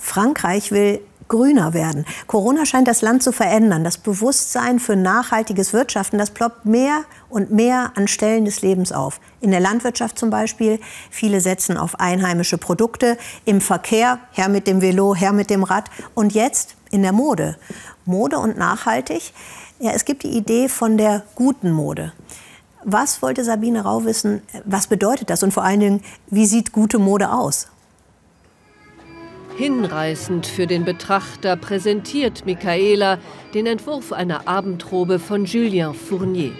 Frankreich will grüner werden. Corona scheint das Land zu verändern. Das Bewusstsein für nachhaltiges Wirtschaften, das ploppt mehr und mehr an Stellen des Lebens auf. In der Landwirtschaft zum Beispiel. Viele setzen auf einheimische Produkte. Im Verkehr, her mit dem Velo, her mit dem Rad. Und jetzt in der Mode. Mode und nachhaltig. Ja, es gibt die Idee von der guten Mode. Was wollte Sabine Rau wissen? Was bedeutet das? Und vor allen Dingen, wie sieht gute Mode aus? Hinreißend für den Betrachter präsentiert Michaela den Entwurf einer Abendrobe von Julien Fournier.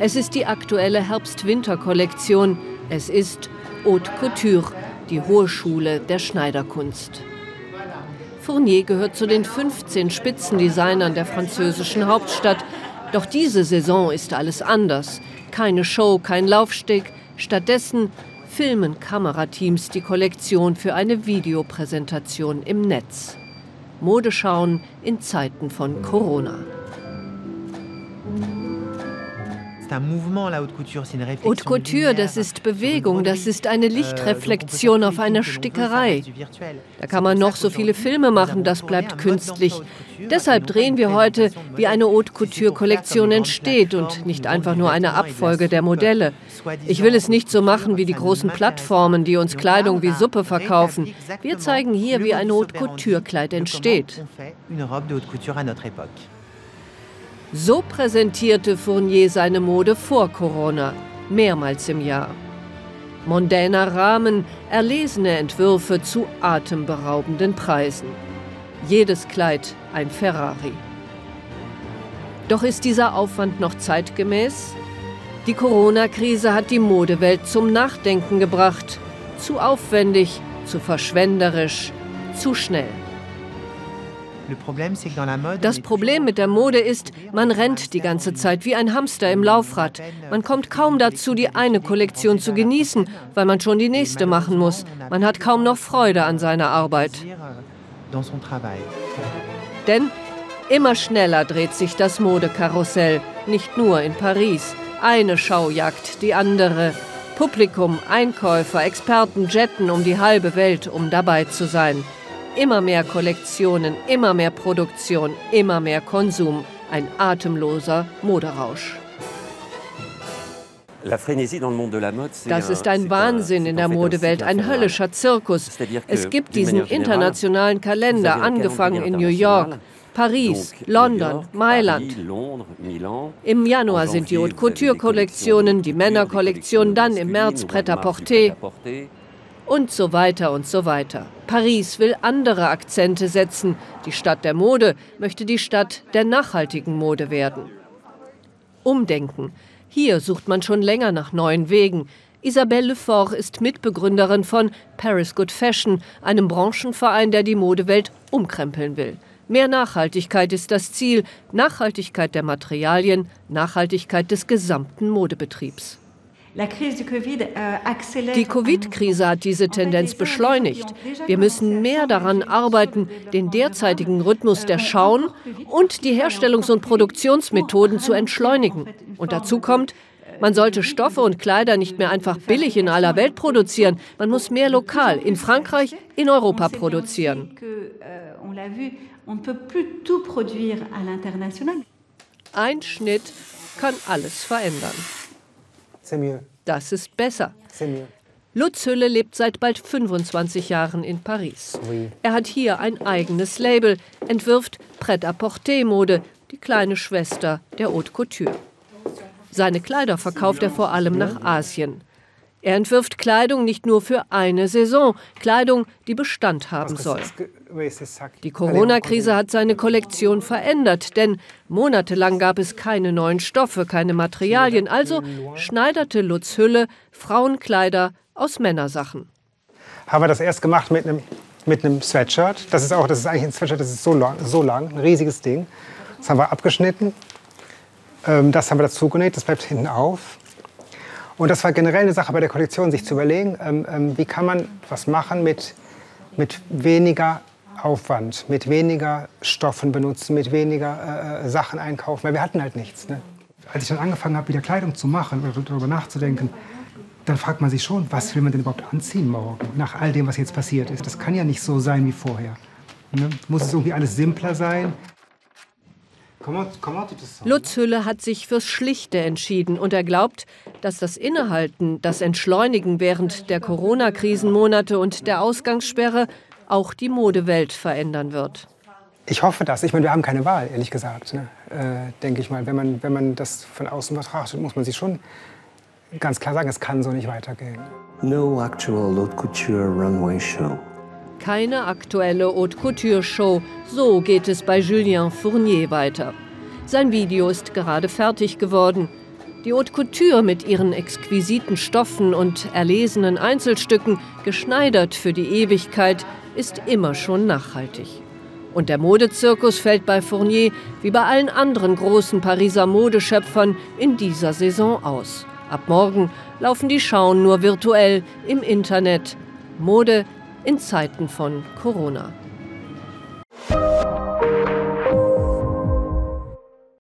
Es ist die aktuelle Herbst-Winter-Kollektion. Es ist Haute Couture, die hohe Schule der Schneiderkunst. Fournier gehört zu den 15 Spitzendesignern der französischen Hauptstadt. Doch diese Saison ist alles anders. Keine Show, kein Laufsteg. Stattdessen filmen Kamerateams die Kollektion für eine Videopräsentation im Netz. Modeschauen in Zeiten von Corona. Haute Couture, das ist Bewegung, das ist eine euh, Lichtreflexion auf einer Stickerei. Da kann man noch so viele Filme machen, das bleibt künstlich. Deshalb drehen wir heute, wie eine Haute Couture-Kollektion entsteht und nicht einfach nur eine Abfolge der Modelle. Ich will es nicht so machen wie die großen Plattformen, die uns Kleidung wie Suppe verkaufen. Wir zeigen hier, wie ein Haute Couture-Kleid entsteht. So präsentierte Fournier seine Mode vor Corona, mehrmals im Jahr. Mondäner Rahmen, erlesene Entwürfe zu atemberaubenden Preisen. Jedes Kleid ein Ferrari. Doch ist dieser Aufwand noch zeitgemäß? Die Corona-Krise hat die Modewelt zum Nachdenken gebracht. Zu aufwendig, zu verschwenderisch, zu schnell. Das Problem mit der Mode ist, man rennt die ganze Zeit wie ein Hamster im Laufrad. Man kommt kaum dazu, die eine Kollektion zu genießen, weil man schon die nächste machen muss. Man hat kaum noch Freude an seiner Arbeit. Denn immer schneller dreht sich das Modekarussell, nicht nur in Paris. Eine Schau jagt die andere. Publikum, Einkäufer, Experten jetten um die halbe Welt, um dabei zu sein. Immer mehr Kollektionen, immer mehr Produktion, immer mehr Konsum. Ein atemloser Moderausch. Das ist ein Wahnsinn in der Modewelt, ein höllischer Zirkus. Es gibt diesen internationalen Kalender, angefangen in New York, Paris, London, Mailand. Im Januar sind die Haute Couture-Kollektionen, die Männerkollektion, dann im März Pret-à-Porter und so weiter und so weiter. Paris will andere Akzente setzen. Die Stadt der Mode möchte die Stadt der nachhaltigen Mode werden. Umdenken. Hier sucht man schon länger nach neuen Wegen. Isabelle Lefort ist Mitbegründerin von Paris Good Fashion, einem Branchenverein, der die Modewelt umkrempeln will. Mehr Nachhaltigkeit ist das Ziel, Nachhaltigkeit der Materialien, Nachhaltigkeit des gesamten Modebetriebs. Euh, die Covid-Krise hat diese Tendenz beschleunigt. Wir müssen mehr daran arbeiten, den derzeitigen Rhythmus der Schauen und die Herstellungs- und Produktionsmethoden zu entschleunigen. Und dazu kommt, man sollte Stoffe und Kleider nicht mehr einfach billig in aller Welt produzieren. Man muss mehr lokal, in Frankreich, in Europa produzieren. Ein Schnitt kann alles verändern. Das ist besser. Lutz Hülle lebt seit bald 25 Jahren in Paris. Er hat hier ein eigenes Label, entwirft Pret-à-Porter-Mode, die kleine Schwester der Haute Couture. Seine Kleider verkauft er vor allem nach Asien. Er entwirft Kleidung nicht nur für eine Saison, Kleidung, die Bestand haben soll. Die Corona-Krise hat seine Kollektion verändert, denn monatelang gab es keine neuen Stoffe, keine Materialien, also schneiderte Lutz Hülle Frauenkleider aus Männersachen. Haben wir das erst gemacht mit einem, mit einem Sweatshirt. Das ist auch, das ist eigentlich ein Sweatshirt, das ist so lang, so lang, ein riesiges Ding. Das haben wir abgeschnitten. Ähm, das haben wir dazu genäht, das bleibt hinten auf. Und das war generell eine Sache bei der Kollektion, sich zu überlegen, ähm, ähm, wie kann man was machen mit, mit weniger Aufwand, mit weniger Stoffen benutzen, mit weniger äh, äh, Sachen einkaufen, weil wir hatten halt nichts. Ne? Als ich dann angefangen habe, wieder Kleidung zu machen oder darüber nachzudenken, dann fragt man sich schon, was will man denn überhaupt anziehen morgen, nach all dem, was jetzt passiert ist. Das kann ja nicht so sein wie vorher. Ne? Muss es irgendwie alles simpler sein? Lutz Hülle hat sich fürs Schlichte entschieden und er glaubt, dass das Innehalten, das Entschleunigen während der Corona-Krisenmonate und der Ausgangssperre auch die Modewelt verändern wird. Ich hoffe das. Ich meine, wir haben keine Wahl, ehrlich gesagt. Ne? Äh, Denke ich mal. Wenn man, wenn man das von außen betrachtet, muss man sich schon ganz klar sagen, es kann so nicht weitergehen. No actual haute couture runway show. Keine aktuelle Haute Couture Show. So geht es bei Julien Fournier weiter. Sein Video ist gerade fertig geworden. Die Haute Couture mit ihren exquisiten Stoffen und erlesenen Einzelstücken, geschneidert für die Ewigkeit, ist immer schon nachhaltig. Und der Modezirkus fällt bei Fournier wie bei allen anderen großen Pariser Modeschöpfern in dieser Saison aus. Ab morgen laufen die Schauen nur virtuell im Internet. Mode in Zeiten von Corona.